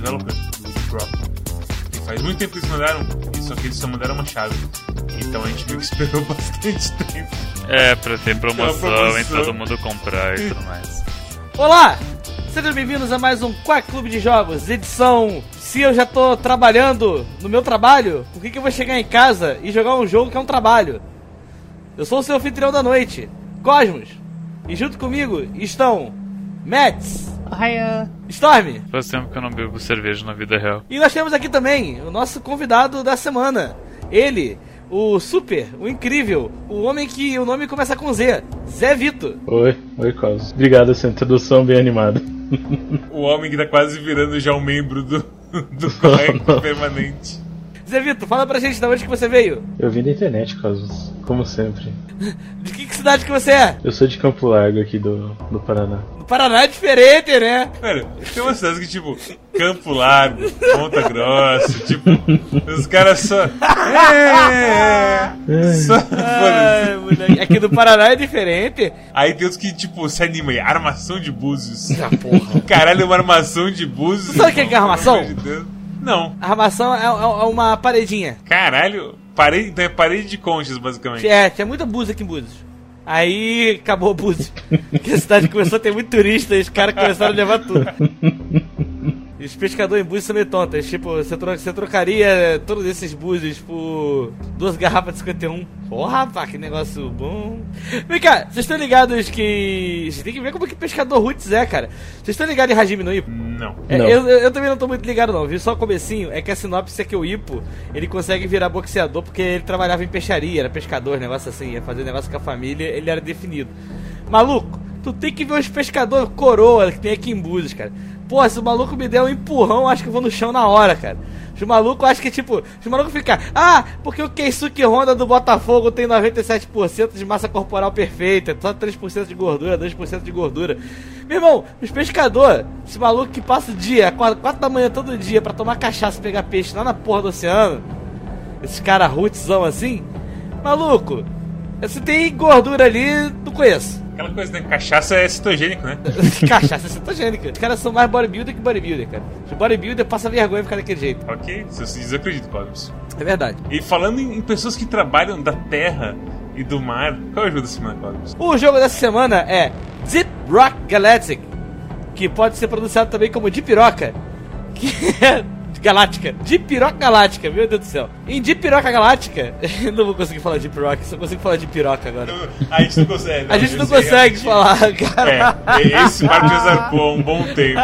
developer do Rock. E faz muito tempo que eles mandaram, só que eles só mandaram uma chave. Então a gente meio que esperou bastante tempo. É, pra ter promoção, promoção. e todo mundo comprar e tudo mais. Olá! Sejam bem-vindos a mais um Quack Clube de Jogos, edição. Se eu já tô trabalhando no meu trabalho, por que, que eu vou chegar em casa e jogar um jogo que é um trabalho? Eu sou o seu anfitrião da noite, Cosmos. E junto comigo estão Mets, Ohio. Storm. Faz tempo que eu não bebo cerveja na vida real. E nós temos aqui também o nosso convidado da semana. Ele, o super, o incrível, o homem que o nome começa com Z, Zé Vito. Oi, oi, Cosmos. Obrigado essa introdução bem animada. O homem que tá quase virando já um membro do, do correio permanente. Zé Vito, fala pra gente de onde que você veio. Eu vim da internet, Cosmos, como sempre. De que, que cidade que você é? Eu sou de Campo Largo aqui do, do Paraná. Paraná é diferente, né? Cara, tem umas cidades que, tipo, Campo Largo, Ponta Grossa, tipo, os caras só. É, só Ai, moleque. Aqui do Paraná é diferente. Aí tem outros que, tipo, se anima aí, armação de búzios. Ah, porra. Caralho, uma armação de búzios. Sabe o que é é armação? de Deus. Não. A armação é, é- é uma paredinha. Caralho, parede, então é parede de conchas, basicamente. É, tinha muita búzia aqui em Búzios. Aí acabou o Búzios. Porque a cidade começou a ter muito turista e os caras começaram a levar tudo. E os pescadores em Búzios são meio tontos. Tipo, você, tro- você trocaria todos esses Búzios por duas garrafas de 51. Porra, rapaz, que negócio bom. Vem cá, vocês estão ligados que... Vocês têm que ver como que pescador roots é, cara. Vocês estão ligados em Hajime no Ippo? Não. É, Não. eu, eu- eu também não tô muito ligado não, vi só o comecinho, é que a sinopse é que o Ipo, ele consegue virar boxeador porque ele trabalhava em peixaria, era pescador, negócio assim, ia fazer negócio com a família, ele era definido. Maluco, tu tem que ver os pescadores coroa que tem aqui em Búzios, cara. Pô, se o maluco me der um empurrão, acho que eu vou no chão na hora, cara. Os malucos acham que, tipo, os malucos ficam, ah, porque o Keisuke Honda do Botafogo tem 97% de massa corporal perfeita, só 3% de gordura, 2% de gordura. Meu irmão, os pescadores, esse maluco que passa o dia, 4 da manhã todo dia pra tomar cachaça e pegar peixe lá na porra do oceano, esses caras rootzão assim, maluco, se tem gordura ali, não conheço. Aquela coisa, né? Cachaça é citogênico, né? Cachaça é cetogênica. Os caras são mais bodybuilder que bodybuilder, cara. Os bodybuilder passa vergonha ficar daquele jeito. Ok? Se você acredito, Cosmos. É verdade. E falando em, pessoas que trabalham da terra e do mar, qual é o jogo da semana, Cosmos? O jogo dessa semana é Deep Rock Galactic, que pode ser pronunciado também como de piroca, que é galáctica, de piroca galáctica, meu Deus do céu. Em de piroca galáctica, não vou conseguir falar de piroca, só consigo falar de piroca agora. A gente não consegue. A gente não eu sei, consegue falar, cara. É, esse zarpou há um bom tempo.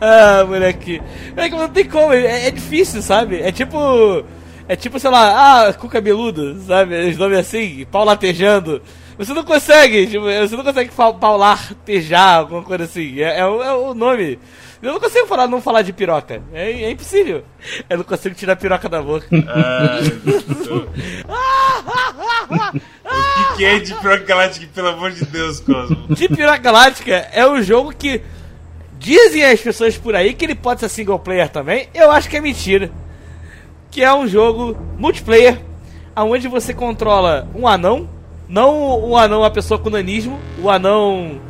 ah, moleque. Moleque, não tem como, é, é difícil, sabe? É tipo. É tipo, sei lá, ah, cu cabeludo, sabe? Os nomes assim, pau latejando. Você não consegue, tipo, você não consegue fa- paulartejar, alguma coisa assim. É, é é o nome. Eu não consigo falar, não falar de piroca. É, é impossível. Eu não consigo tirar a piroca da boca. Ah, o que, que é de Proc Galactic, pelo amor de Deus, Cosmo? De Piroca Galáctica é um jogo que dizem as pessoas por aí que ele pode ser single player também. Eu acho que é mentira. Que é um jogo multiplayer, onde você controla um anão, não um anão a pessoa com nanismo, o anão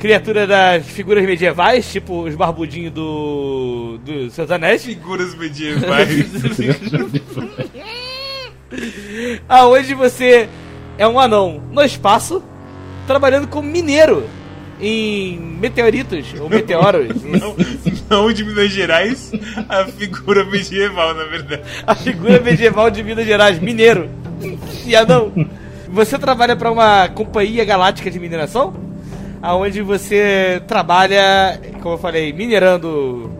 criatura das figuras medievais, tipo os barbudinhos do do Seus Anéis. Figuras medievais. aonde você é um anão no espaço, trabalhando como mineiro em meteoritos ou meteoros. Não, não de Minas Gerais, a figura medieval, na verdade. a figura medieval de Minas Gerais, mineiro. E anão. Você trabalha para uma companhia galáctica de mineração, aonde você trabalha, como eu falei, minerando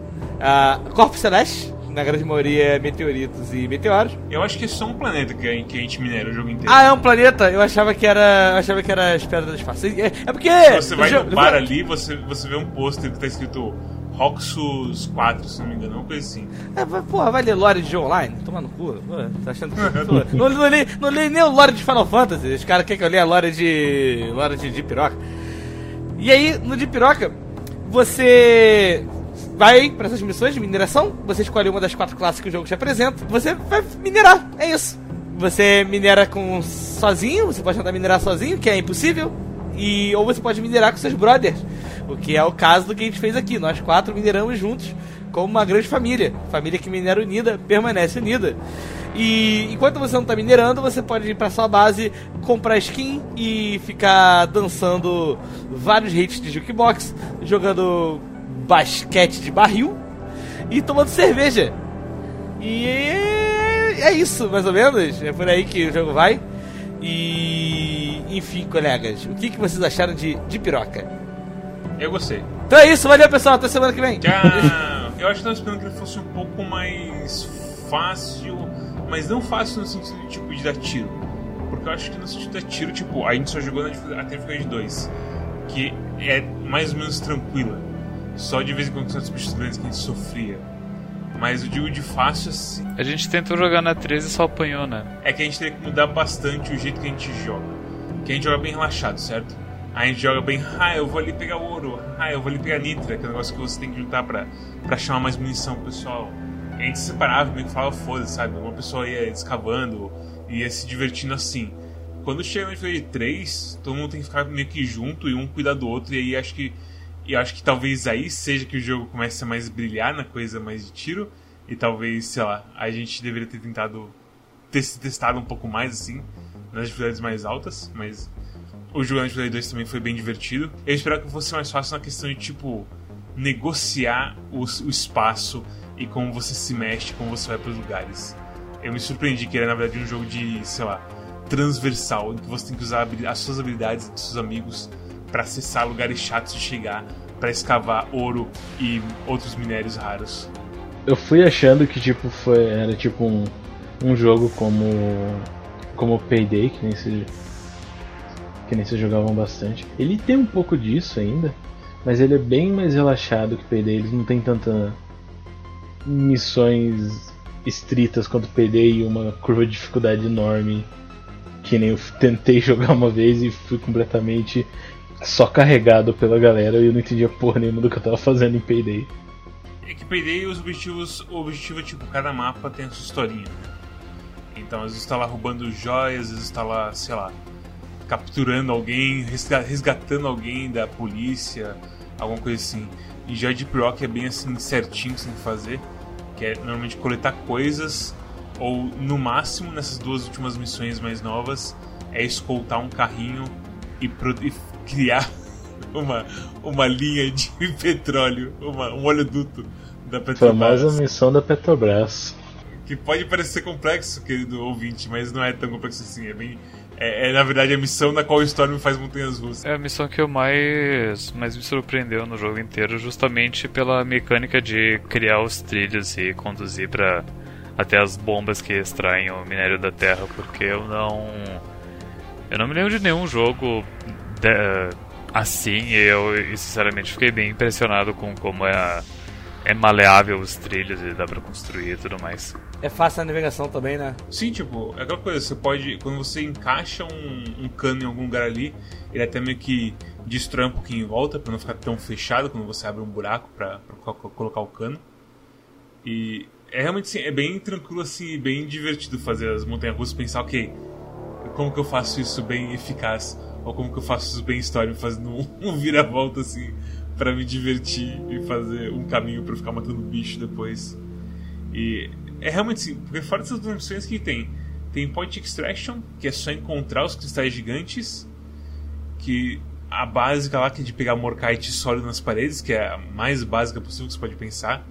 a corpos celestes, na grande maioria meteoritos e meteoros. Eu acho que é só um planeta que a, gente minera o jogo inteiro. Ah, é um planeta? Eu achava que era. Eu achava que era as pedras do espaço. É, é porque. Você vai o jo- no bar ali, você, você vê um pôster que tá escrito Roxus 4, se não me engano, uma coisa assim. É, vai- porra, vai ler lore de jogo online? Toma no cu. Pô, tá achando que. pô, não, não, li, não li nem o lore de Final Fantasy. Os caras querem que eu leia a lore de. lore de, de piroca. E aí, no de piroca, você vai para essas missões de mineração, você escolhe uma das quatro classes que o jogo te apresenta, você vai minerar, é isso. Você minera com sozinho, você pode tentar minerar sozinho, que é impossível. E, ou você pode minerar com seus brothers. O que é o caso do que a gente fez aqui. Nós quatro mineramos juntos como uma grande família. Família que minera unida permanece unida. E enquanto você não está minerando, você pode ir para sua base, comprar skin e ficar dançando vários hits de jukebox, jogando basquete de barril e tomando cerveja. E é, é isso, mais ou menos. É por aí que o jogo vai. E enfim, colegas, o que, que vocês acharam de, de piroca? Eu gostei. Então é isso, valeu pessoal, até semana que vem. Tchau! eu acho que tava esperando que ele fosse um pouco mais fácil, mas não fácil no sentido de, tipo, de dar tiro. Porque eu acho que no sentido de dar tiro, tipo, a gente só jogou na até dificuldade 2, que é mais ou menos tranquila. Só de vez em quando são os bichos grandes que a gente sofria. Mas eu digo de fácil assim. A gente tentou jogar na 13 e só apanhou, né? É que a gente teria que mudar bastante o jeito que a gente joga. Que a gente joga bem relaxado, certo? A gente joga bem, ah, eu vou ali pegar ouro, ah, eu vou ali pegar nitra, que é um negócio que você tem que juntar pra, pra chamar mais munição pro pessoal. A gente se separava, meio que falava foda sabe? Uma pessoa ia escavando, ia se divertindo assim. Quando chega no nível 3, todo mundo tem que ficar meio que junto e um cuidar do outro, e aí acho que e acho que talvez aí seja que o jogo comece a mais brilhar na coisa mais de tiro. E talvez, sei lá, a gente deveria ter tentado ter se testado um pouco mais assim, nas dificuldades mais altas, mas o jogo na dificuldade 2 também foi bem divertido. Eu esperava que fosse mais fácil na questão de, tipo, negociar o, o espaço e como você se mexe, como você vai para os lugares. Eu me surpreendi que era, na verdade, um jogo de, sei lá, transversal, em que você tem que usar as suas habilidades dos seus amigos para acessar lugares chatos de chegar, para escavar ouro e outros minérios raros. Eu fui achando que tipo foi era tipo um, um jogo como como Payday, que nem se que nem se jogavam bastante. Ele tem um pouco disso ainda, mas ele é bem mais relaxado que Payday, eles não tem tanta missões estritas quanto Payday e uma curva de dificuldade enorme que nem eu tentei jogar uma vez e fui completamente só carregado pela galera e eu não entendia porra nenhuma do que eu tava fazendo em Payday. É que Payday, os objetivos, o objetivo é tipo, cada mapa tem a sua historinha. Então, às vezes tá lá roubando joias, às vezes tá lá, sei lá, capturando alguém, resgatando alguém da polícia, alguma coisa assim. E já de Proc é bem assim, certinho que você tem que fazer, que é normalmente coletar coisas, ou no máximo, nessas duas últimas missões mais novas, é escoltar um carrinho e, e criar uma, uma linha de petróleo, uma, um oleoduto da Petrobras. Famosa missão da Petrobras. Que pode parecer complexo, querido ouvinte, mas não é tão complexo assim. É bem. É, é na verdade a missão na qual o Storm faz montanhas russas. É a missão que eu mais, mais me surpreendeu no jogo inteiro, justamente pela mecânica de criar os trilhos e conduzir para até as bombas que extraem o minério da Terra, porque eu não. Eu não me lembro de nenhum jogo de, assim, eu sinceramente fiquei bem impressionado com como é, é maleável os trilhos e dá pra construir e tudo mais. É fácil a navegação também, né? Sim, tipo, é aquela coisa, você pode. Quando você encaixa um, um cano em algum lugar ali, ele até meio que destrói um pouquinho em volta pra não ficar tão fechado quando você abre um buraco pra, pra colocar o cano. E é realmente assim, é bem tranquilo assim, bem divertido fazer as montanhas russas, pensar, ok, como que eu faço isso bem eficaz? ou como que eu faço isso bem história, fazendo um, um vira-volta assim para me divertir e fazer um caminho para ficar matando bicho depois. E é realmente assim, porque fora dessas duas missões que tem, tem Point Extraction, que é só encontrar os cristais gigantes, que a básica lá que é de pegar morkite sólido nas paredes, que é a mais básica possível que você pode pensar,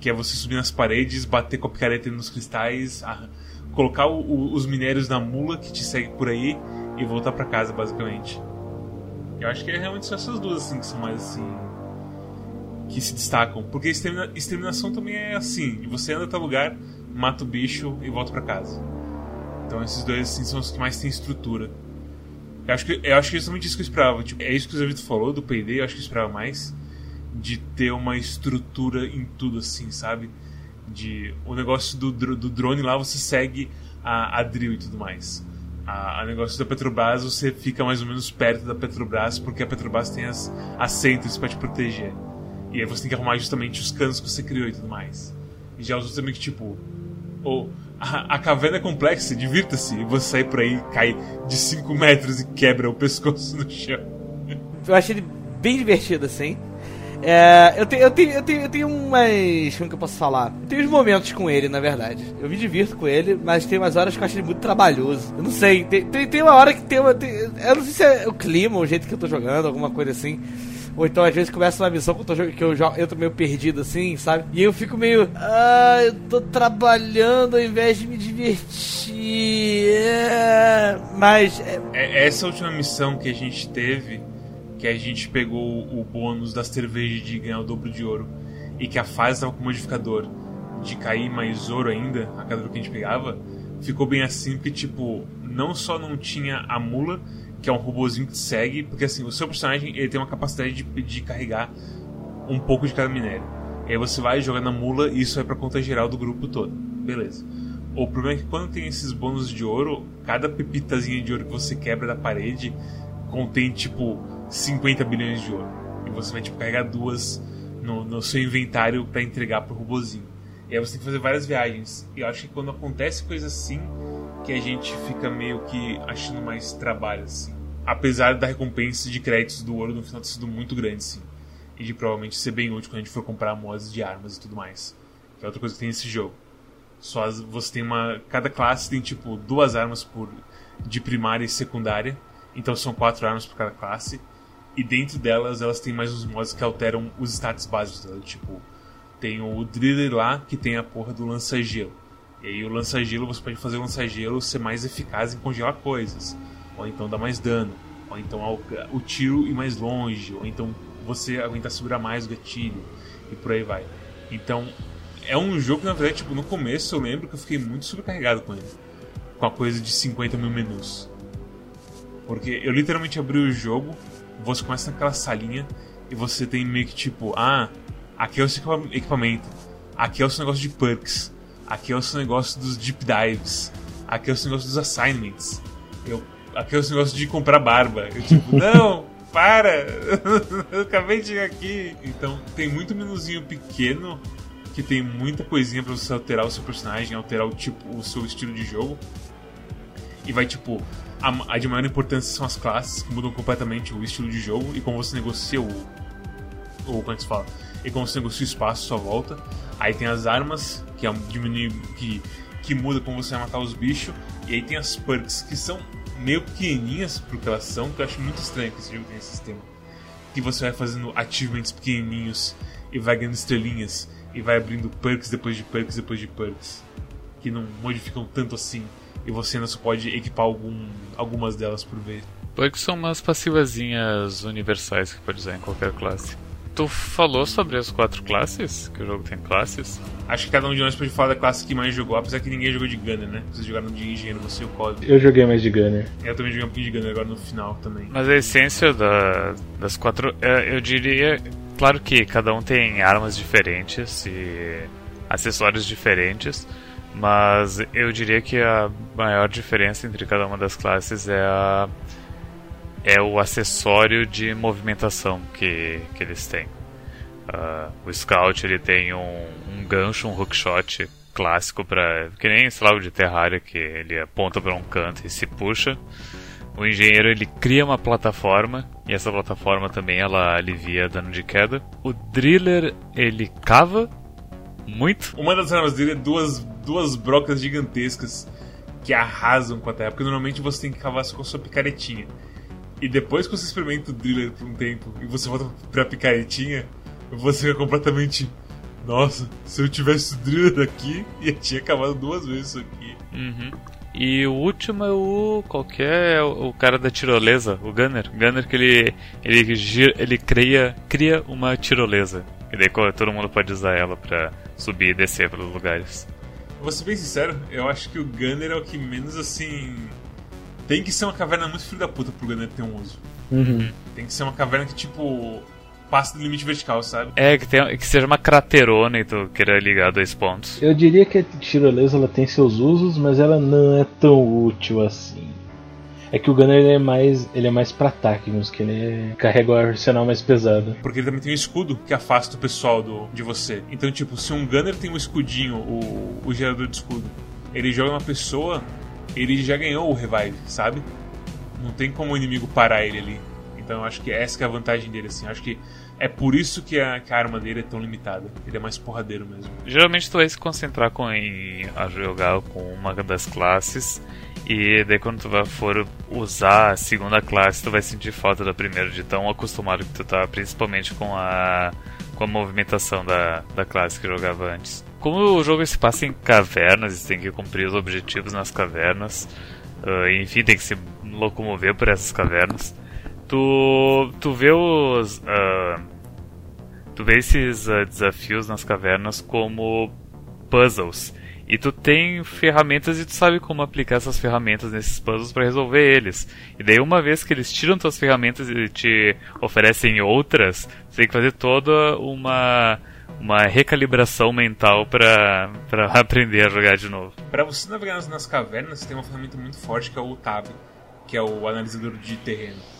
que é você subir nas paredes, bater com a picareta nos cristais, a, colocar o, o, os minérios na mula que te segue por aí e voltar para casa, basicamente. Eu acho que é realmente só essas duas assim que são mais assim que se destacam, porque extermina exterminação também é assim, você anda até lugar, mata o bicho e volta para casa. Então esses dois assim são os que mais têm estrutura. Eu acho que eu acho que é justamente isso que eu esperava, tipo, é isso que o Zé falou do Payday, eu acho que eu esperava mais de ter uma estrutura em tudo assim, sabe? De o negócio do, do drone lá você segue a, a drill e tudo mais a, a, negócio da Petrobras, você fica mais ou menos perto da Petrobras, porque a Petrobras tem as, as centros para te proteger. E aí você tem que arrumar justamente os canos que você criou e tudo mais. E já os outros também que, tipo, ou a, a caverna é complexa, divirta-se. E você sai por aí, cai de 5 metros e quebra o pescoço no chão. Eu achei ele bem divertido, assim. É, eu, tenho, eu, tenho, eu, eu tenho umas. Como que eu posso falar? Eu tenho uns momentos com ele, na verdade. Eu me divirto com ele, mas tem umas horas que eu acho ele muito trabalhoso. Eu não sei, tem, tem, tem uma hora que tem uma. Tem, eu não sei se é o clima, o jeito que eu tô jogando, alguma coisa assim. Ou então às vezes começa uma missão que eu, tô, que eu, tô meio perdido assim, sabe? E eu fico meio. Ah, eu tô trabalhando ao invés de me divertir. É, mas. É... É, essa última missão que a gente teve, que a gente pegou o bônus das cervejas de ganhar o dobro de ouro, e que a fase tava com modificador de cair mais ouro ainda, a cada vez que a gente pegava, ficou bem assim, porque tipo, não só não tinha a mula, que é um robozinho que te segue, porque assim, o seu personagem ele tem uma capacidade de, de carregar um pouco de cada minério. E aí você vai jogar na mula e isso é pra conta geral do grupo todo. Beleza. O problema é que quando tem esses bônus de ouro, cada pepitazinha de ouro que você quebra da parede contém tipo 50 bilhões de ouro. E você vai tipo carregar duas no, no seu inventário para entregar pro robozinho. E aí você tem que fazer várias viagens. E eu acho que quando acontece coisa assim, que a gente fica meio que achando mais trabalho, assim. Apesar da recompensa de créditos do ouro no final ter sido muito grande, sim. E de provavelmente ser bem útil quando a gente for comprar mods de armas e tudo mais. Que é outra coisa que tem nesse jogo. Só as, você tem uma. Cada classe tem tipo duas armas por de primária e secundária. Então são quatro armas por cada classe. E dentro delas elas têm mais os mods que alteram os status básicos dela. Tipo, tem o Driller lá que tem a porra do lança-gelo. E aí o lança-gelo, você pode fazer o lança-gelo ser mais eficaz em congelar coisas. Ou então dar mais dano. Ou então o tiro ir mais longe. Ou então você aguentar segurar mais o gatilho. E por aí vai. Então, é um jogo que na verdade, tipo, no começo eu lembro que eu fiquei muito sobrecarregado com ele. Com a coisa de 50 mil menus. Porque eu literalmente abri o jogo, você começa naquela salinha e você tem meio que tipo, ah, aqui é o seu equipamento, aqui é o seu negócio de perks, aqui é o seu negócio dos deep dives, aqui é o seu negócio dos assignments, eu, aqui é o seu negócio de comprar barba. Eu tipo, não, para! eu acabei de chegar aqui. Então tem muito menuzinho pequeno que tem muita coisinha para você alterar o seu personagem, alterar o tipo, o seu estilo de jogo. E vai tipo, a, a de maior importância são as classes que mudam completamente o estilo de jogo e como você negocia o, ou como é que se fala, e como você negocia o espaço à sua volta. Aí tem as armas, que é um, diminui, que, que muda como você vai matar os bichos. E aí tem as perks, que são meio pequenininhas pro que elas são, que eu acho muito estranho que esse jogo tenha esse sistema. Que você vai fazendo achievements pequenininhos e vai ganhando estrelinhas e vai abrindo perks depois de perks depois de perks. Que não modificam tanto assim. E você ainda só pode equipar algum, algumas delas por vez. Perks são umas passivazinhas universais que pode usar em qualquer classe. Tu falou sobre as quatro classes? Que o jogo tem classes? Acho que cada um de nós pode falar da classe que mais jogou, apesar que ninguém jogou de Gunner, né? Vocês jogaram de engenheiro, você e o Cosby. Eu joguei mais de Gunner. Eu também joguei um pouquinho de Gunner agora no final também. Mas a essência da, das quatro. é, Eu diria. Claro que cada um tem armas diferentes e acessórios diferentes, mas eu diria que a maior diferença entre cada uma das classes é a é o acessório de movimentação que, que eles têm. Uh, o Scout ele tem um, um gancho, um hookshot clássico para que nem sei lá o de Terraria que ele aponta para um canto e se puxa. O engenheiro ele cria uma plataforma e essa plataforma também ela alivia dano de queda. O driller ele cava muito. Uma das armas dele é duas, duas brocas gigantescas que arrasam com a terra, porque normalmente você tem que cavar só com a sua picaretinha. E depois que você experimenta o driller por um tempo e você volta pra picaretinha, você fica completamente. Nossa, se eu tivesse o driller aqui, eu tinha cavado duas vezes isso aqui. Uhum. E o último é o. qualquer. É o cara da tirolesa, o Gunner. Gunner que ele. ele, gira, ele cria, cria uma tirolesa. E daí todo mundo pode usar ela pra subir e descer pelos lugares. Vou ser bem sincero, eu acho que o Gunner é o que menos assim. Tem que ser uma caverna muito filho da puta pro Gunner ter um uso. Uhum. Tem que ser uma caverna que, tipo, passa do limite vertical, sabe? É, que, tem, que seja uma craterona e tu queira ligar dois pontos. Eu diria que a tirolesa ela tem seus usos, mas ela não é tão útil assim. É que o Gunner ele é mais, ele é mais pra ataque, mesmo que ele é, carrega o arsenal mais pesado. Porque ele também tem um escudo que afasta o pessoal do, de você. Então, tipo, se um Gunner tem um escudinho, o, o gerador de escudo, ele joga uma pessoa, ele já ganhou o revive, sabe? Não tem como o inimigo parar ele ali. Então eu acho que essa que é a vantagem dele, assim. Eu acho que é por isso que a, que a, arma dele é tão limitada. Ele é mais porradeiro mesmo. Geralmente tu vai se concentrar com, em a jogar com uma das classes. E daí quando tu for usar a segunda classe, tu vai sentir falta da primeira de tão acostumado que tu tá, principalmente com a, com a movimentação da, da classe que jogava antes. Como o jogo se passa em cavernas e tem que cumprir os objetivos nas cavernas, uh, enfim, tem que se locomover por essas cavernas tu, tu vê os. Uh, tu vê esses uh, desafios nas cavernas como puzzles. E tu tem ferramentas e tu sabe como aplicar essas ferramentas nesses puzzles para resolver eles. E daí uma vez que eles tiram tuas ferramentas e te oferecem outras, você tem que fazer toda uma uma recalibração mental para aprender a jogar de novo. Para você navegar nas cavernas, tem uma ferramenta muito forte que é o Tab, que é o analisador de terreno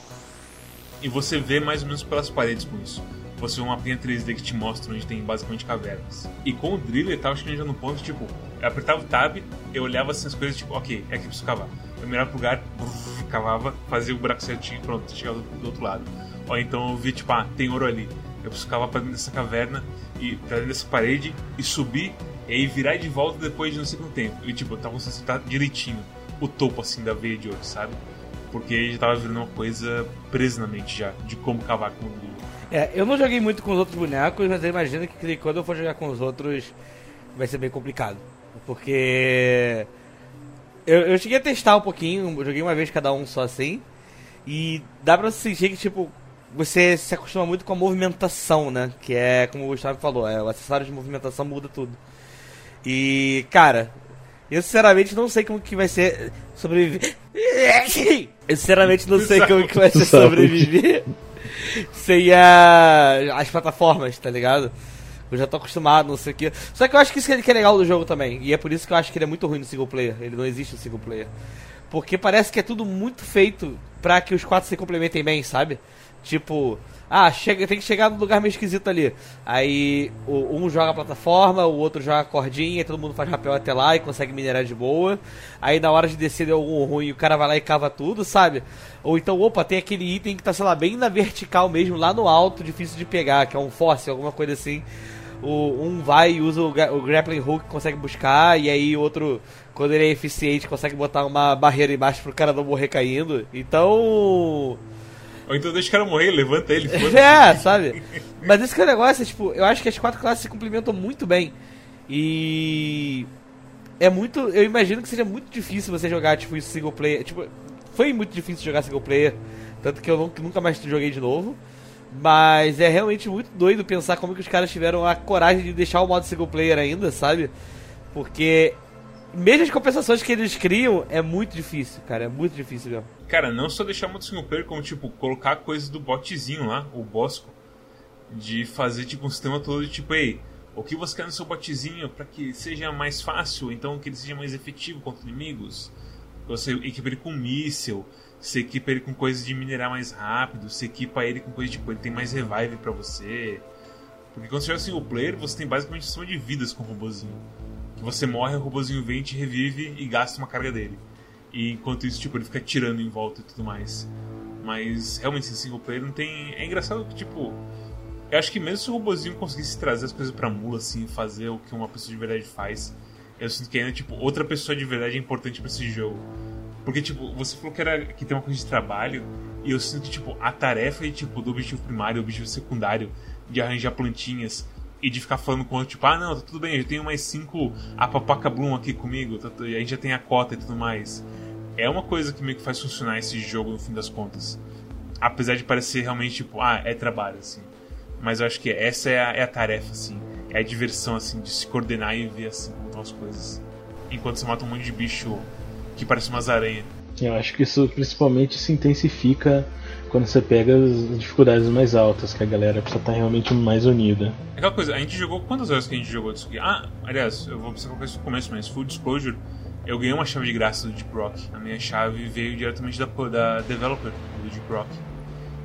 e você vê mais ou menos pelas paredes com isso. Você uma mapinha 3D que te mostra onde tem basicamente cavernas. E com o driller tava chegando no ponto, tipo, eu apertava o tab, eu olhava assim as coisas, tipo, ok, é aqui preciso cavar. Eu mirava pro lugar, cavava, fazia o buraco certinho, pronto, chegava do, do outro lado. Ou então eu vi, tipo, ah, tem ouro ali. Eu preciso cavar pra dentro dessa caverna, e pra dentro dessa parede, e subir, e aí virar de volta depois de não sei quanto tempo. E tipo, eu tava conseguindo direitinho o topo assim da veia de ouro, sabe? porque já tava virando uma coisa presa na mente já, de como cavar com o. É, eu não joguei muito com os outros bonecos, mas eu imagino que quando eu for jogar com os outros vai ser bem complicado. Porque eu, eu cheguei a testar um pouquinho, joguei uma vez cada um só assim, e dá pra sentir que, tipo, você se acostuma muito com a movimentação, né? Que é, como o Gustavo falou, é, o acessório de movimentação muda tudo. E, cara, eu sinceramente não sei como que vai ser sobreviver. Eu sinceramente não sei como que vai ser sobreviver sem a, as plataformas, tá ligado? Eu já tô acostumado, não sei o que. Só que eu acho que isso que é legal do jogo também. E é por isso que eu acho que ele é muito ruim no single player. Ele não existe no single player. Porque parece que é tudo muito feito pra que os quatro se complementem bem, sabe? Tipo, ah, chega, tem que chegar no lugar meio esquisito ali. Aí o, um joga a plataforma, o outro joga a cordinha, todo mundo faz rapel até lá e consegue minerar de boa. Aí na hora de descer deu algum ruim, o cara vai lá e cava tudo, sabe? Ou então, opa, tem aquele item que tá, sei lá, bem na vertical mesmo, lá no alto, difícil de pegar, que é um fóssil, alguma coisa assim. O, um vai e usa o, o grappling hook, consegue buscar, e aí o outro, quando ele é eficiente, consegue botar uma barreira embaixo pro cara não morrer caindo. Então ou então deixa o cara morrer, levanta ele. É, sabe? Mas esse que é o negócio, é, tipo, eu acho que as quatro classes se complementam muito bem. E. É muito. Eu imagino que seja muito difícil você jogar, tipo, isso single player. Tipo, foi muito difícil jogar single player. Tanto que eu nunca mais joguei de novo. Mas é realmente muito doido pensar como que os caras tiveram a coragem de deixar o modo single player ainda, sabe? Porque mesmo as compensações que eles criam, é muito difícil, cara. É muito difícil mesmo. Cara, não só deixar muito single player, como, tipo, colocar coisas do botzinho lá, o Bosco. De fazer, tipo, um sistema todo de, tipo, ei, o que você quer no seu botzinho para que seja mais fácil, então que ele seja mais efetivo contra inimigos. Você equipa ele com míssil, você equipa ele com coisas de minerar mais rápido, você equipa ele com coisas tipo, ele tem mais revive para você. Porque quando você joga single player, você tem basicamente um sistema de vidas com o robôzinho que você morre, o robôzinho vem, te revive e gasta uma carga dele. E enquanto isso, tipo, ele fica tirando em volta e tudo mais. Mas realmente, esse single player não tem. É engraçado que, tipo. Eu acho que mesmo se o robôzinho conseguisse trazer as coisas pra mula, assim, fazer o que uma pessoa de verdade faz, eu sinto que ainda, tipo, outra pessoa de verdade é importante para esse jogo. Porque, tipo, você falou que, era, que tem uma coisa de trabalho, e eu sinto que, tipo, a tarefa tipo, do objetivo primário, objetivo secundário, de arranjar plantinhas, e de ficar falando com o outro, tipo, ah, não, tá tudo bem, eu tenho mais cinco Apapaca Bloom aqui comigo, tá, e a gente já tem a cota e tudo mais. É uma coisa que meio que faz funcionar esse jogo no fim das contas. Apesar de parecer realmente, tipo, ah, é trabalho, assim. Mas eu acho que essa é a, é a tarefa, assim. É a diversão, assim, de se coordenar e ver, assim, como estão as coisas. Enquanto você mata um monte de bicho que parece umas aranhas. Eu acho que isso principalmente se intensifica quando você pega as dificuldades mais altas, que a galera precisa estar realmente mais unida. Aquela coisa, a gente jogou. Quantas horas que a gente jogou disso aqui? Ah, aliás, eu vou precisar colocar isso no começo, mas Full Disclosure, eu ganhei uma chave de graça do Deep Rock. A minha chave veio diretamente da, da developer do Deep Rock.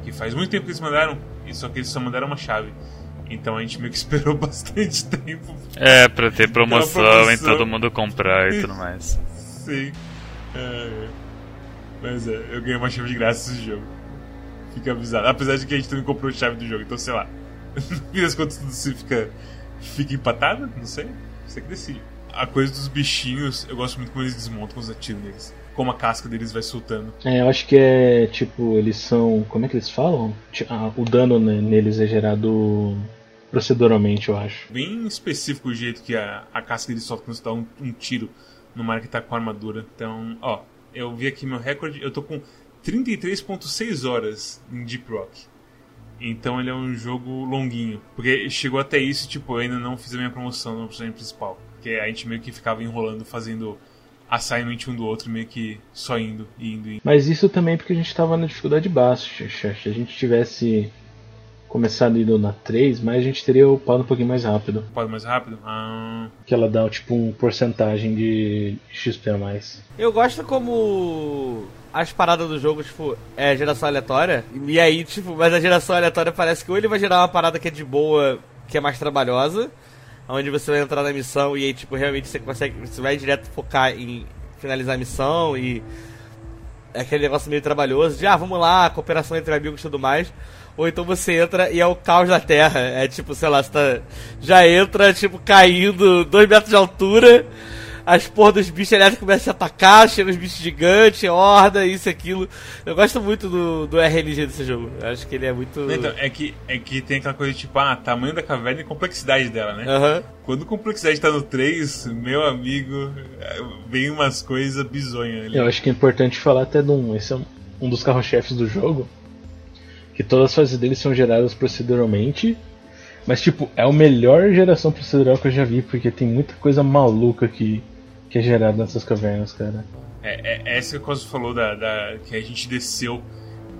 Que faz muito tempo que eles mandaram, só que eles só mandaram uma chave. Então a gente meio que esperou bastante tempo. É, pra ter promoção, promoção. e todo mundo comprar e tudo mais. Sim. É, mas é, eu ganhei uma chave de graça nesse jogo. Fica avisado. Apesar de que a gente também comprou a chave do jogo, então sei lá. No fim das contas tudo se fica, fica empatado? Não sei. Você que decide. A coisa dos bichinhos, eu gosto muito como eles desmontam você atira neles. Como a casca deles vai soltando. É, eu acho que é tipo, eles são. Como é que eles falam? Ah, o dano né, neles é gerado proceduralmente, eu acho. Bem específico o jeito que a, a casca deles solta quando você dá um, um tiro no mar que tá com a armadura. Então, ó, eu vi aqui meu recorde, eu tô com 33.6 horas em Deep Rock. Então ele é um jogo longuinho. Porque chegou até isso, tipo, eu ainda não fiz a minha promoção no personagem principal. Porque a gente meio que ficava enrolando, fazendo assignment um do outro, meio que só indo, indo, indo. Mas isso também porque a gente tava na dificuldade baixa. Se a gente tivesse começado indo na 3, mas a gente teria upado um pouquinho mais rápido. Pode mais rápido? Ah, Que ela dá tipo um porcentagem de XP a mais. Eu gosto como as paradas do jogo, tipo, é geração aleatória. E aí, tipo, mas a geração aleatória parece que ou ele vai gerar uma parada que é de boa, que é mais trabalhosa, onde você vai entrar na missão e aí, tipo, realmente você consegue. Você vai direto focar em finalizar a missão e. É aquele negócio meio trabalhoso de, ah, vamos lá, cooperação entre amigos e tudo mais. Ou então você entra e é o caos da terra. É tipo, sei lá, você tá, já entra, tipo, caindo dois metros de altura. As porra dos bichos elétricos começam a te atacar, chegam os bichos gigantes, horda, isso e aquilo. Eu gosto muito do, do RNG desse jogo. Eu acho que ele é muito. Então, é que, é que tem aquela coisa tipo, ah, tamanho da caverna e complexidade dela, né? Aham. Quando a complexidade tá no 3, meu amigo, é, vem umas coisas bizonhas ali. Eu acho que é importante falar até de um. Esse é um, um dos carro-chefes do jogo. Que todas as fases dele são geradas proceduralmente. Mas, tipo, é a melhor geração procedural que eu já vi, porque tem muita coisa maluca que, que é gerada nessas cavernas, cara. É, é, essa coisa que você falou da, da- que a gente desceu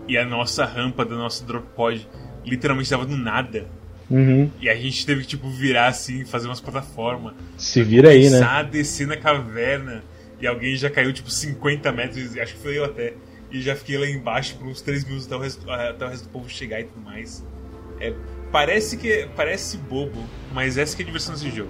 e a nossa rampa da nossa drop pod literalmente tava do nada. Uhum. E a gente teve que, tipo, virar assim, fazer umas plataformas. Se vira aí, né? Começar a descer na caverna. E alguém já caiu, tipo, 50 metros, acho que foi eu até. E já fiquei lá embaixo por uns 3 minutos até o resto, até o resto do povo chegar e tudo mais. É, parece que parece bobo, mas essa que é a diversão desse jogo.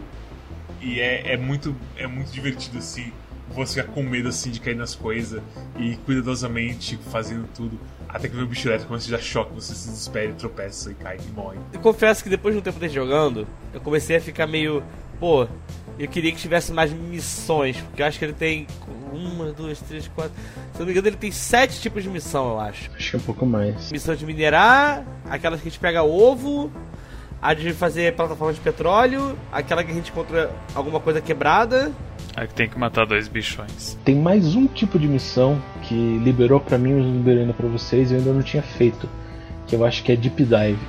E é, é muito é muito divertido assim, você ficar com medo assim de cair nas coisas e cuidadosamente fazendo tudo, até que o bicho elétrico começa a dar choque, você se desespera, tropeça e cai e morre. Eu confesso que depois de um tempo de jogando, eu comecei a ficar meio. Pô, eu queria que tivesse mais missões. Porque eu acho que ele tem. Uma, duas, três, quatro. Se eu não me engano, ele tem sete tipos de missão, eu acho. Acho que é um pouco mais. Missão de minerar, aquelas que a gente pega ovo, a de fazer plataforma de petróleo, aquela que a gente encontra alguma coisa quebrada. Aí que tem que matar dois bichões. Tem mais um tipo de missão que liberou pra mim, mas liberou ainda pra vocês e eu ainda não tinha feito. Que eu acho que é Deep Dive.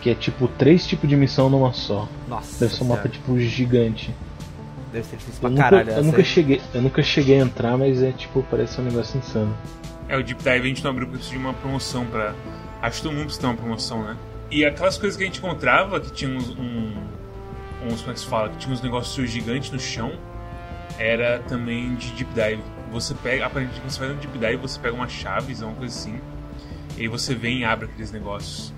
Que é tipo três tipos de missão numa só. Nossa. Deve ser um mapa tipo gigante. Deve ser difícil Eu pra nunca, caralho. eu essa nunca aí. cheguei, eu nunca cheguei a entrar, mas é tipo, parece um negócio insano. É, o Deep Dive a gente não abriu porque precisa de uma promoção pra. Acho que todo mundo precisa ter uma promoção, né? E aquelas coisas que a gente encontrava, que tinha uns. Um, uns como é que se fala? Que tinha uns negócios gigantes no chão, era também de Deep Dive. Você pega. Aparentemente, quando você faz um Deep Dive, você pega uma chaves, uma coisa assim, e aí você vem e abre aqueles negócios.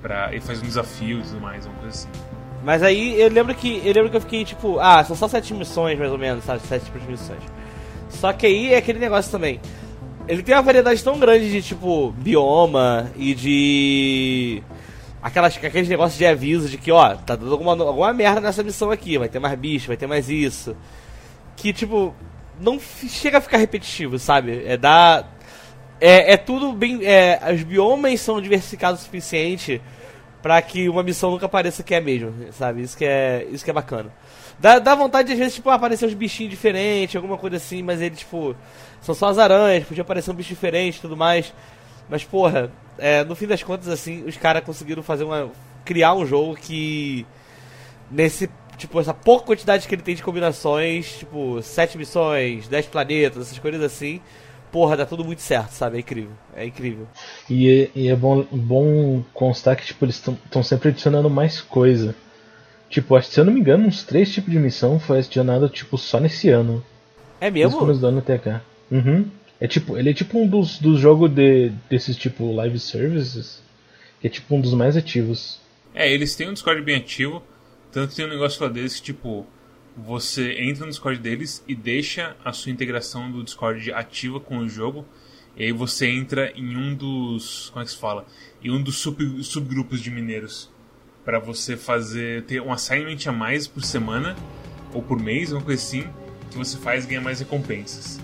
Pra, e faz um desafio e tudo mais, uma coisa assim. Mas aí eu lembro que eu lembro que eu fiquei tipo, ah, são só sete missões mais ou menos, sabe? Sete tipos de missões. Só que aí é aquele negócio também. Ele tem uma variedade tão grande de tipo bioma e de aquelas aqueles negócios de aviso de que, ó, tá dando alguma, alguma merda nessa missão aqui, vai ter mais bicho, vai ter mais isso. Que tipo não chega a ficar repetitivo, sabe? É dar é, é tudo bem. É, os biomas são diversificados o suficiente pra que uma missão nunca pareça que é a mesma, sabe? Isso que é, isso que é bacana. Dá, dá vontade de, às vezes, tipo, aparecer uns bichinhos diferentes, alguma coisa assim, mas ele, tipo, são só as aranhas, podia aparecer um bicho diferente e tudo mais. Mas, porra, é, no fim das contas, assim, os caras conseguiram fazer uma. criar um jogo que. Nesse. Tipo, essa pouca quantidade que ele tem de combinações, tipo, sete missões, dez planetas, essas coisas assim. Porra, dá tudo muito certo, sabe? É incrível. É incrível. E, é- e é bom, bom constar que tipo, eles estão sempre adicionando mais coisa. Tipo, acho que se eu não me engano, uns três tipos de missão foi adicionado tipo só nesse ano. É Desde o mesmo? começo do ano até cá. Uhum. É tipo, ele é tipo um dos, dos jogos de, desses tipo live services, que é tipo um dos mais ativos. É, eles têm um Discord bem ativo, tanto que tem um negócio lá deles que, tipo, você entra no Discord deles e deixa a sua integração do Discord ativa com o jogo, e aí você entra em um dos. Como é que se fala? Em um dos sub, subgrupos de mineiros. para você fazer. ter um assignment a mais por semana, ou por mês, uma coisa assim, que você faz e ganha mais recompensas.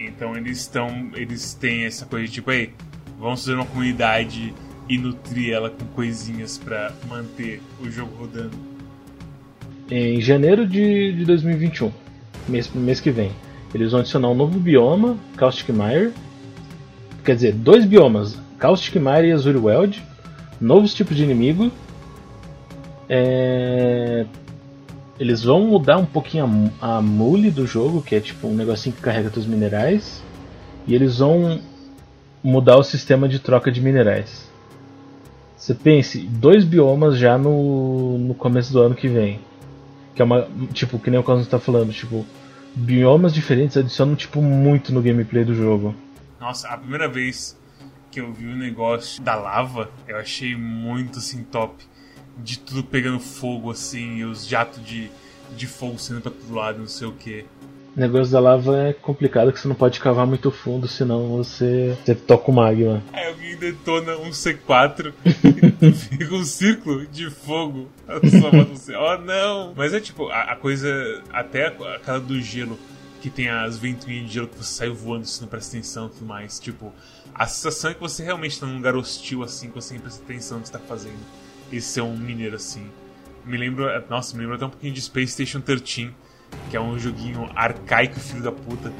Então eles estão. Eles têm essa coisa de tipo, aí, vamos fazer uma comunidade e nutrir ela com coisinhas para manter o jogo rodando. Em janeiro de, de 2021, mês, mês que vem, eles vão adicionar um novo bioma, Caustic Mire. Quer dizer, dois biomas, Caustic Mire e Azure Weld, novos tipos de inimigo. É... Eles vão mudar um pouquinho a, a mule do jogo, que é tipo um negocinho que carrega os minerais. E eles vão mudar o sistema de troca de minerais. Você pense, dois biomas já no, no começo do ano que vem. Que é uma. Tipo, que nem o Cosmo tá falando, tipo, biomas diferentes adicionam tipo muito no gameplay do jogo. Nossa, a primeira vez que eu vi o negócio da lava, eu achei muito assim top. De tudo pegando fogo assim, e os jatos de, de fogo sendo pra todo lado, não sei o que. O negócio da lava é complicado que você não pode cavar muito fundo, senão você, você toca o magma. Aí alguém detona um C4 e fica um círculo de fogo você. Oh não! Mas é tipo, a, a coisa, até aquela do gelo, que tem as ventoinhas de gelo que você sai voando se não presta atenção e tudo mais. Tipo, a sensação é que você realmente tá num lugar hostil assim, que você nem presta atenção no que você tá fazendo. E ser um mineiro assim. Me lembro, nossa, me lembro até um pouquinho de Space Station 13 que é um joguinho arcaico, filho da puta,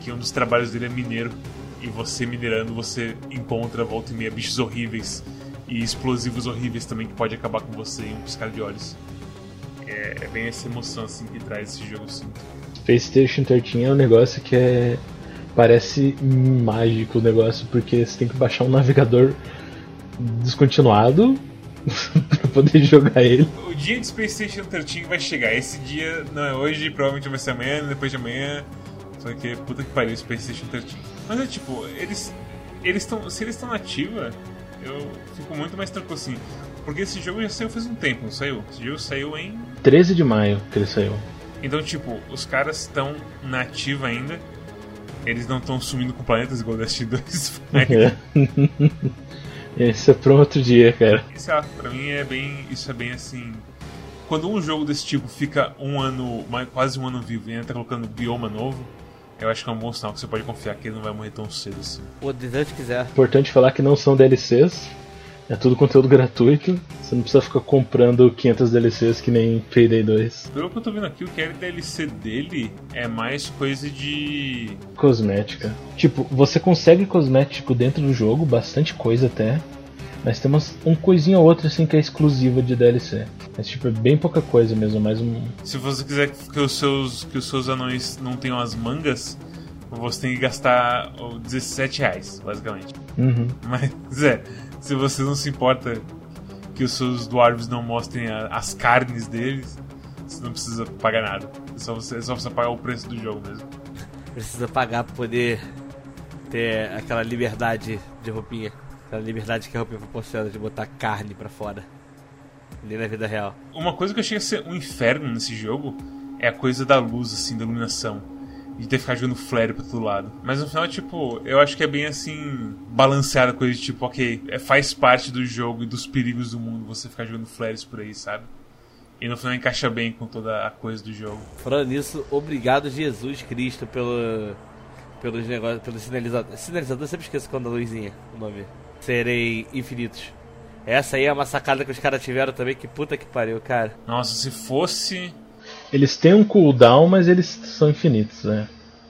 que um dos trabalhos dele é mineiro. E você minerando, você encontra volta e meia bichos horríveis e explosivos horríveis também que pode acabar com você em um piscar de olhos. É, é bem essa emoção assim que traz esse jogo, sim. Space Station 13 é um negócio que é parece mágico o negócio porque você tem que baixar um navegador descontinuado poder jogar ele. O dia de Space Station 13 vai chegar. Esse dia não é hoje, provavelmente vai ser amanhã, depois de amanhã. Só que puta que pariu, Space Station 13. Mas é tipo, eles. Eles estão. Se eles estão na ativa, eu fico muito mais tranquilo assim. Porque esse jogo já saiu faz um tempo, não saiu? Esse jogo saiu em. 13 de maio que ele saiu. Então, tipo, os caras estão na ativa ainda. Eles não estão sumindo com planetas igual Destiny 2 faz. É. Esse é pra outro dia, cara. Exato, pra mim é bem. Isso é bem assim. Quando um jogo desse tipo fica um ano, quase um ano vivo e entra colocando bioma novo, eu acho que é um bom sinal que você pode confiar que ele não vai morrer tão cedo assim. Pô, se quiser. Importante falar que não são DLCs. É tudo conteúdo gratuito. Você não precisa ficar comprando 500 DLCs que nem Payday 2. Pelo que eu tô vendo aqui, o que é DLC dele é mais coisa de. Cosmética. Tipo, você consegue cosmético dentro do jogo, bastante coisa até. Mas tem umas, um coisinha ou outra assim que é exclusiva de DLC. Mas tipo, é bem pouca coisa mesmo, mais um. Se você quiser que os seus, que os seus anões não tenham as mangas, você tem que gastar 17 reais, basicamente. Uhum. Mas é, se você não se importa que os seus dwarves não mostrem a, as carnes deles, você não precisa pagar nada. É só você, é só você pagar o preço do jogo mesmo. Precisa pagar pra poder ter aquela liberdade de roupinha. Aquela liberdade que a roupinha proporciona de botar carne pra fora. Nem na vida real. Uma coisa que eu achei a ser um inferno nesse jogo é a coisa da luz, assim, da iluminação de ter ficar jogando flare pra todo lado. Mas no final, tipo, eu acho que é bem assim, balanceada a coisa de tipo, ok, é, faz parte do jogo e dos perigos do mundo você ficar jogando flares por aí, sabe? E no final encaixa bem com toda a coisa do jogo. Falando nisso, obrigado Jesus Cristo pelo, pelos negócios, pelo sinalizador. Sinalizador, eu sempre esqueço quando a luzinha, o nome. Serem infinitos. Essa aí é uma sacada que os caras tiveram também, que puta que pariu, cara. Nossa, se fosse eles têm um cooldown, mas eles são infinitos, né?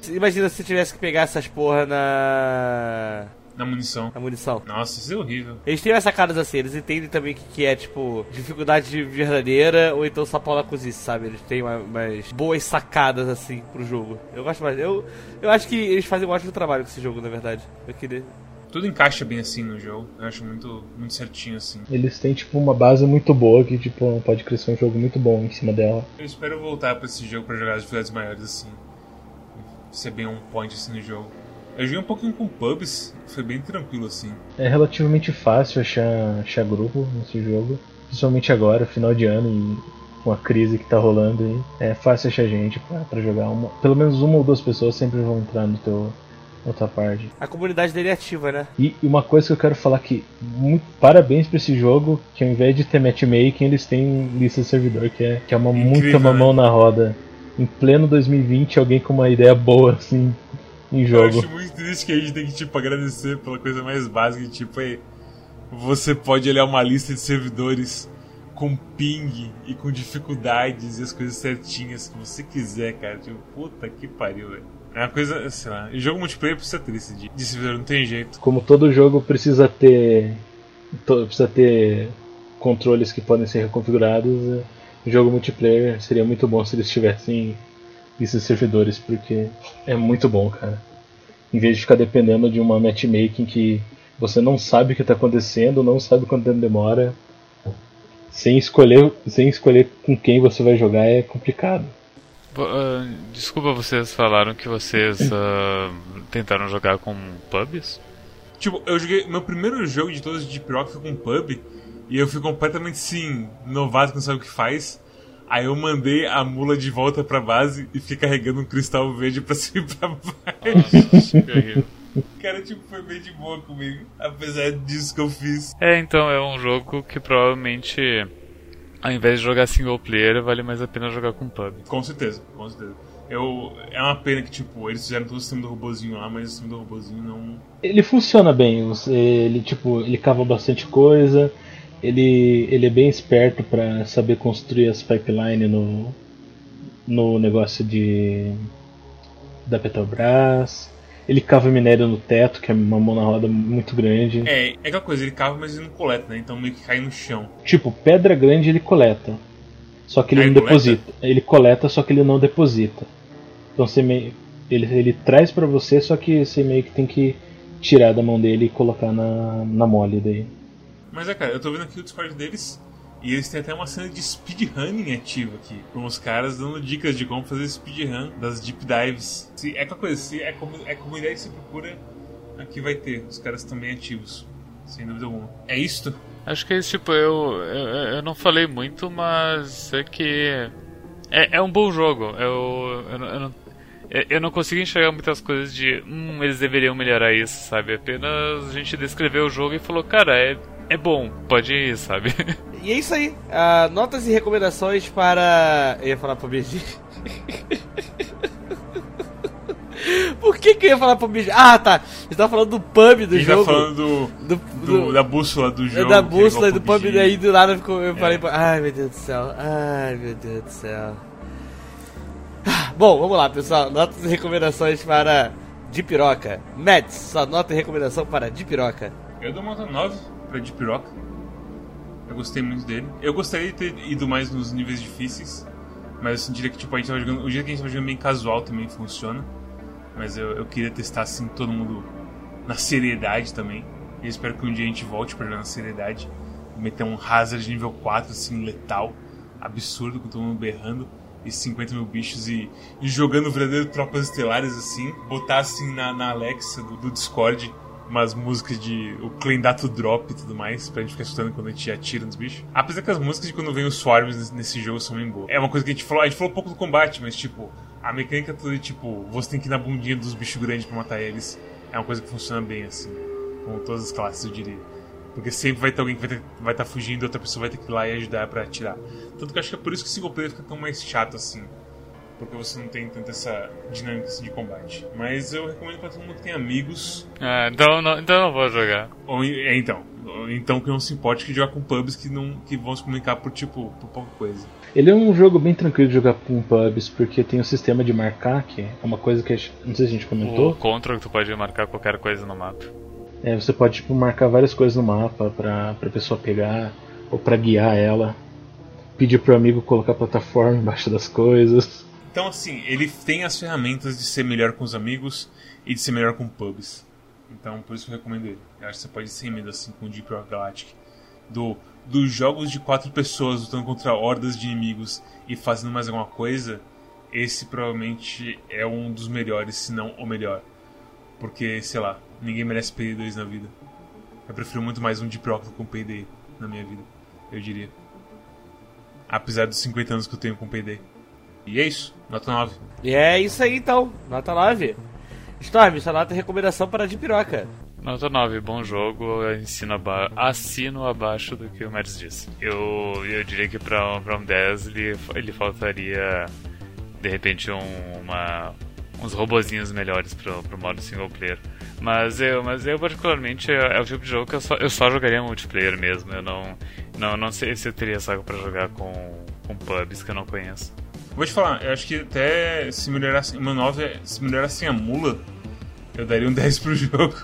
Imagina se tivesse que pegar essas porra na. Na munição. Na munição. Nossa, isso é horrível. Eles têm essa sacadas assim, eles entendem também que, que é, tipo, dificuldade verdadeira ou então só pau na cozice, sabe? Eles têm uma, umas boas sacadas assim pro jogo. Eu gosto mais. Eu, eu acho que eles fazem um ótimo trabalho com esse jogo, na verdade. Eu queria tudo encaixa bem assim no jogo. Eu acho muito, muito certinho assim. Eles têm tipo uma base muito boa que tipo pode crescer um jogo muito bom em cima dela. Eu espero voltar para esse jogo para jogar as dificuldades maiores assim. Ser bem um point assim no jogo. Eu joguei um pouquinho com pubs, foi bem tranquilo assim. É relativamente fácil achar, achar grupo nesse jogo. principalmente agora, final de ano e com a crise que tá rolando aí, é fácil achar gente pra jogar. Uma, pelo menos uma ou duas pessoas sempre vão entrar no teu, outra parte. A comunidade dele é ativa, né? E uma coisa que eu quero falar que muito, parabéns para esse jogo, que ao invés de ter matchmaking, eles têm lista de servidor, que é, que é uma Incrível, muita mamão né? na roda. Em pleno 2020, alguém com uma ideia boa assim em jogo. Eu acho muito triste que a gente tem que tipo agradecer pela coisa mais básica, tipo, aí, você pode olhar uma lista de servidores com ping e com dificuldades e as coisas certinhas que você quiser, cara. Tipo, puta que pariu, velho. É uma coisa, sei lá, jogo multiplayer precisa ter de servidor, não tem jeito. Como todo jogo precisa ter. precisa ter controles que podem ser reconfigurados, o é, jogo multiplayer seria muito bom se eles tivessem esses servidores, porque é muito bom, cara. Em vez de ficar dependendo de uma matchmaking que você não sabe o que está acontecendo, não sabe quanto tempo demora, sem escolher, sem escolher com quem você vai jogar é complicado. Uh, desculpa, vocês falaram que vocês uh, tentaram jogar com pubs? Tipo, eu joguei. Meu primeiro jogo de todos de Rock foi com pub. E eu fui completamente, sim, novato não sabe o que faz. Aí eu mandei a mula de volta pra base e fiquei carregando um cristal verde pra cima e pra baixo. cara, tipo, foi bem de boa comigo. Apesar disso que eu fiz. É, então, é um jogo que provavelmente ao invés de jogar single player, vale mais a pena jogar com pub. Com certeza, com certeza. Eu, é uma pena que, tipo, eles fizeram todo o sistema do robozinho lá, mas o sistema do robozinho não. Ele funciona bem, ele, tipo, ele cava bastante coisa, ele, ele é bem esperto para saber construir as pipelines no, no negócio de da Petrobras. Ele cava minério no teto, que é uma mão na roda muito grande. É, é aquela coisa, ele cava, mas ele não coleta, né? Então meio que cai no chão. Tipo, pedra grande ele coleta. Só que ele não deposita. Ele coleta, só que ele não deposita. Então você meio. Ele, ele traz para você, só que você meio que tem que tirar da mão dele e colocar na, na mole daí. Mas é, cara, eu tô vendo aqui o Discord deles. E eles têm até uma cena de speedrunning ativa aqui, com os caras dando dicas de como fazer speedrun das deep dives. Se é aquela coisa, se é, como, é comunidade que você procura, aqui vai ter. Os caras também ativos, sem dúvida alguma. É isto? Acho que é isso, tipo, eu, eu, eu não falei muito, mas é que. É, é um bom jogo. Eu, eu, eu, não, eu não consigo enxergar muitas coisas de. Hum, eles deveriam melhorar isso, sabe? Apenas a gente descreveu o jogo e falou, cara, é é bom, pode ir, sabe? E é isso aí. Uh, notas e recomendações para. Eu ia falar pro BG. Por que, que eu ia falar pro BG? Ah, tá. Você tava falando do pub do jogo. Tá falando do, do, do, da bússola do jogo. Da bússola e do pub, daí do nada eu falei, é. ai meu Deus do céu, ai meu Deus do céu. Ah, bom, vamos lá, pessoal. Notas e recomendações para Dipiroca. Mads, sua nota e recomendação para Dipiroca. Eu dou uma nota 9 pra de piroca. Eu gostei muito dele. Eu gostaria de ter ido mais nos níveis difíceis. Mas eu sentiria que tipo, a gente tava jogando. O jeito que a gente tava jogando bem casual também funciona. Mas eu, eu queria testar assim todo mundo na seriedade também. Eu espero que um dia a gente volte pra jogar na seriedade. Meter um Hazard nível 4, assim, letal. Absurdo, com todo mundo berrando. E 50 mil bichos e, e jogando verdadeiro tropas estelares assim. Botar assim na, na Alexa do, do Discord umas músicas de o Clean Data Drop e tudo mais, pra gente ficar escutando quando a gente atira nos bichos. Apesar que as músicas de quando vem os swarms nesse jogo são bem boas. É uma coisa que a gente falou, a gente falou pouco do combate, mas tipo, a mecânica toda tipo, você tem que ir na bundinha dos bichos grandes pra matar eles, é uma coisa que funciona bem assim, com todas as classes, eu diria. Porque sempre vai ter alguém que vai estar tá fugindo e outra pessoa vai ter que ir lá e ajudar pra atirar. Tanto que eu acho que é por isso que o single player fica tão mais chato assim porque você não tem tanta essa dinâmica assim, de combate. Mas eu recomendo para todo mundo que tem amigos. Ah, então não, então não vou jogar. Ou, é, então. Então que não se importe que jogar com pubs que, não, que vão se comunicar por tipo, por pouca coisa. Ele é um jogo bem tranquilo de jogar com pubs, porque tem o um sistema de marcar, que é uma coisa que não sei se a gente comentou. O control que tu pode marcar qualquer coisa no mapa. É, você pode tipo, marcar várias coisas no mapa pra, pra pessoa pegar, ou pra guiar ela. Pedir pro amigo colocar a plataforma embaixo das coisas. Então, assim, ele tem as ferramentas de ser melhor com os amigos e de ser melhor com pubs. Então, por isso eu recomendo ele. Eu acho que você pode ir sem medo, assim, com o Deep Rock Galactic. Do, dos jogos de quatro pessoas lutando contra hordas de inimigos e fazendo mais alguma coisa, esse provavelmente é um dos melhores, se não o melhor. Porque, sei lá, ninguém merece Payday 2 na vida. Eu prefiro muito mais um Deep Rock do que um Payday na minha vida. eu diria. Apesar dos 50 anos que eu tenho com Payday. E é isso, nota 9. E é isso aí então, nota 9. Storm, sua nota é recomendação para de piroca. Nota 9, bom jogo, eu ensino aba assino abaixo do que o Mads disse. Eu, eu diria que para um 10 ele, ele faltaria de repente um, uma, uns robozinhos melhores pro, pro modo single player. Mas eu, mas eu particularmente é, é o tipo de jogo que eu só, eu só jogaria multiplayer mesmo. Eu não, não, não sei se eu teria saco para jogar com, com pubs que eu não conheço. Vou te falar, eu acho que até se melhorasse. Uma 9, se melhorasse a mula, eu daria um 10 pro jogo.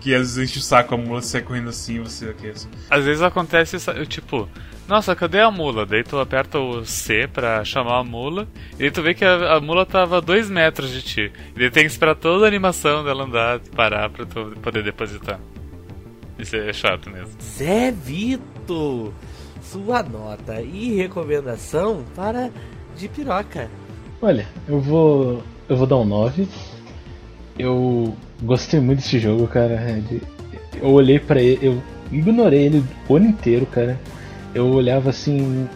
que às vezes enche o saco a mula sai correndo assim você aquece. Às vezes acontece tipo, nossa, cadê a mula? Daí tu aperta o C pra chamar a mula, e aí tu vê que a, a mula tava a 2 metros de ti. E daí tem que esperar toda a animação dela andar, parar pra tu poder depositar. Isso é chato mesmo. Zé Vito, sua nota e recomendação para de piroca. Olha, eu vou. Eu vou dar um 9. Eu gostei muito desse jogo, cara. Eu olhei para ele, eu ignorei ele o ano inteiro, cara. Eu olhava assim,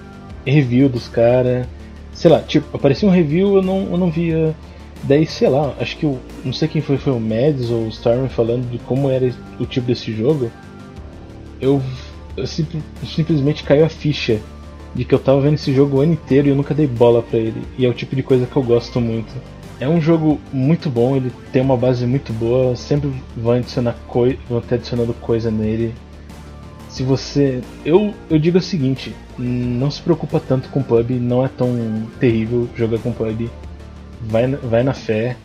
review dos caras. Sei lá, tipo, aparecia um review, eu não, eu não via. Daí, sei lá, acho que o. Não sei quem foi, foi o Mads ou o Storm falando de como era o tipo desse jogo. Eu, eu simplesmente caiu a ficha de que eu tava vendo esse jogo o ano inteiro e eu nunca dei bola para ele. E é o tipo de coisa que eu gosto muito. É um jogo muito bom, ele tem uma base muito boa, sempre vão adicionar coi vão ter adicionando coisa nele. Se você. Eu, eu digo o seguinte, não se preocupa tanto com pub, não é tão terrível jogar com pub. Vai, vai na fé.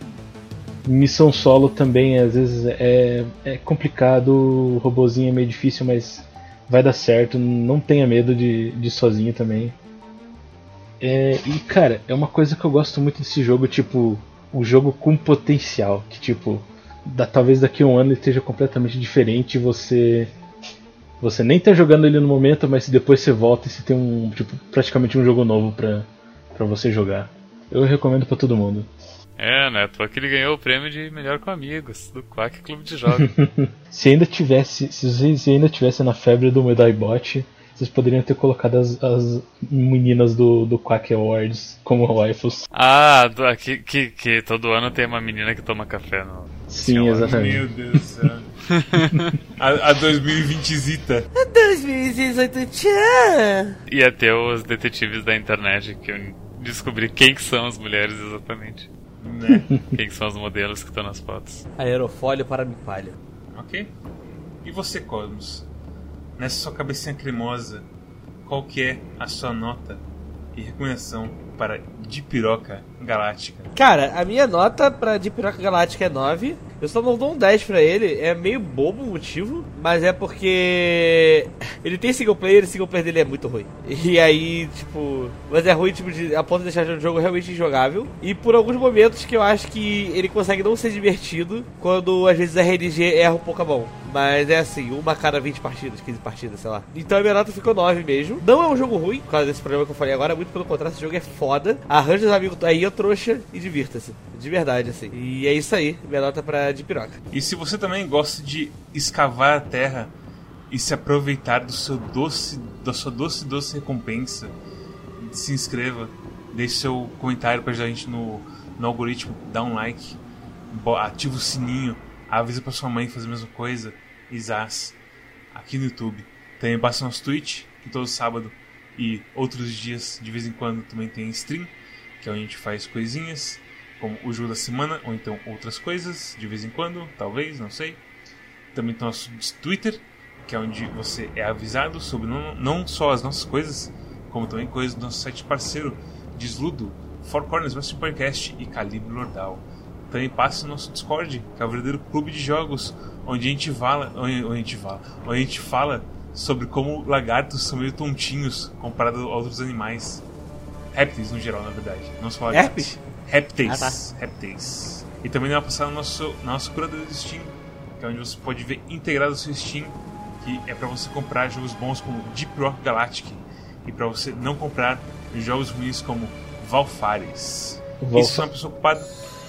Missão solo também às vezes é, é complicado, o robozinho é meio difícil, mas vai dar certo. Não tenha medo de, de ir sozinho também. É, e cara, é uma coisa que eu gosto muito desse jogo, tipo, um jogo com potencial, que tipo, da, talvez daqui a um ano ele esteja completamente diferente você você nem tá jogando ele no momento, mas depois você volta e você tem um, tipo, praticamente um jogo novo pra, pra você jogar. Eu recomendo para todo mundo. É, né? Porque ele ganhou o prêmio de melhor com amigos do Quack Clube de Jogos. se ainda tivesse, se ainda tivesse na febre do Medai-Bot, vocês poderiam ter colocado as, as meninas do, do Quack Awards como waifus. Ah, do, que, que, que, todo ano tem uma menina que toma café no. Sim, exatamente. Meu Deus do céu. a, a 2020 zita. A 2018 tchan. Ia ter os detetives da internet que eu descobri quem que são as mulheres exatamente. Né? Quem que são os modelos que estão nas fotos. Aerofólio para palha. Ok. E você, Cosmos? nessa sua cabecinha cremosa, qual que é a sua nota e recomendação para Dipiroca Galáctica? Cara, a minha nota para Dipiroca Galáctica é 9. Eu só não dou um 10 pra ele, é meio bobo o motivo, mas é porque ele tem single player e o single player dele é muito ruim. E aí, tipo, mas é ruim tipo, de, a ponto de deixar o jogo realmente injogável. E por alguns momentos que eu acho que ele consegue não ser divertido quando às vezes a RNG erra um pouco a mão. Mas é assim, uma a cada 20 partidas, 15 partidas, sei lá. Então a minha nota ficou 9 mesmo. Não é um jogo ruim, por causa desse problema que eu falei agora, muito pelo contrário, esse jogo é foda. Arranja os amigos aí, eu trouxa e divirta-se. De verdade, assim. E é isso aí, minha nota pra de piroca. E se você também gosta de escavar a terra e se aproveitar do seu doce, da sua doce, doce recompensa, se inscreva, deixe seu comentário pra gente no, no algoritmo, dá um like, ativa o sininho, avisa pra sua mãe fazer a mesma coisa, Isas, aqui no YouTube. Também passa nosso Twitch, que todo sábado e outros dias, de vez em quando, também tem stream, que é onde a gente faz coisinhas como o jogo da semana, ou então outras coisas, de vez em quando, talvez, não sei. Também tem nosso Twitter, que é onde você é avisado sobre não, não só as nossas coisas, como também coisas do nosso site parceiro, Desludo, Four Corners Wrestling Podcast e Calibre Lordal. Também passa no nosso Discord, que é o verdadeiro clube de jogos, onde a gente fala, onde, a gente fala, onde a gente fala sobre como lagartos são meio tontinhos comparado a outros animais. Répteis no geral, na verdade. Não só lagartos. Répteis. Ah, tá. Répteis. E também dá uma passada no nosso, na nossa curadoria do Steam, que é onde você pode ver integrado o seu Steam, que é para você comprar jogos bons como Deep Rock Galactic e para você não comprar jogos ruins como Valfares. Valfa... Você é uma pessoa ocupada,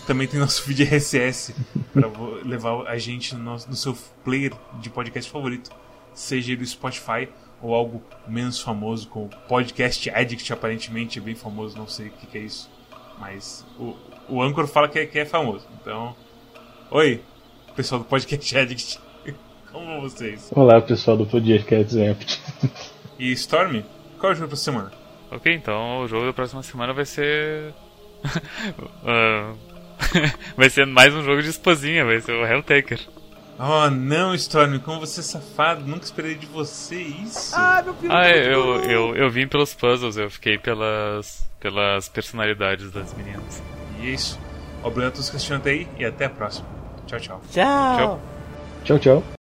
também tem nosso feed RSS para levar a gente no, nosso, no seu player de podcast favorito, seja ele o Spotify ou algo menos famoso, como Podcast Addict, aparentemente é bem famoso, não sei o que, que é isso. Mas o, o Anchor fala que é, que é famoso. Então, oi, pessoal do Podcast Addict. Como vocês? Olá, pessoal do Podcast Exempt. E Storm, qual é o jogo pra semana? Ok, então o jogo da próxima semana vai ser. uh, vai ser mais um jogo de esposinha, vai ser o Helltaker. Oh não, Storm, como você é safado, nunca esperei de você isso. Ah, meu filho. Ah, eu, eu, eu vim pelos puzzles, eu fiquei pelas, pelas personalidades das meninas. E é isso. Obrigado a todos que assistiram até aí e até a próxima. Tchau, tchau. Tchau. Tchau. Tchau, tchau.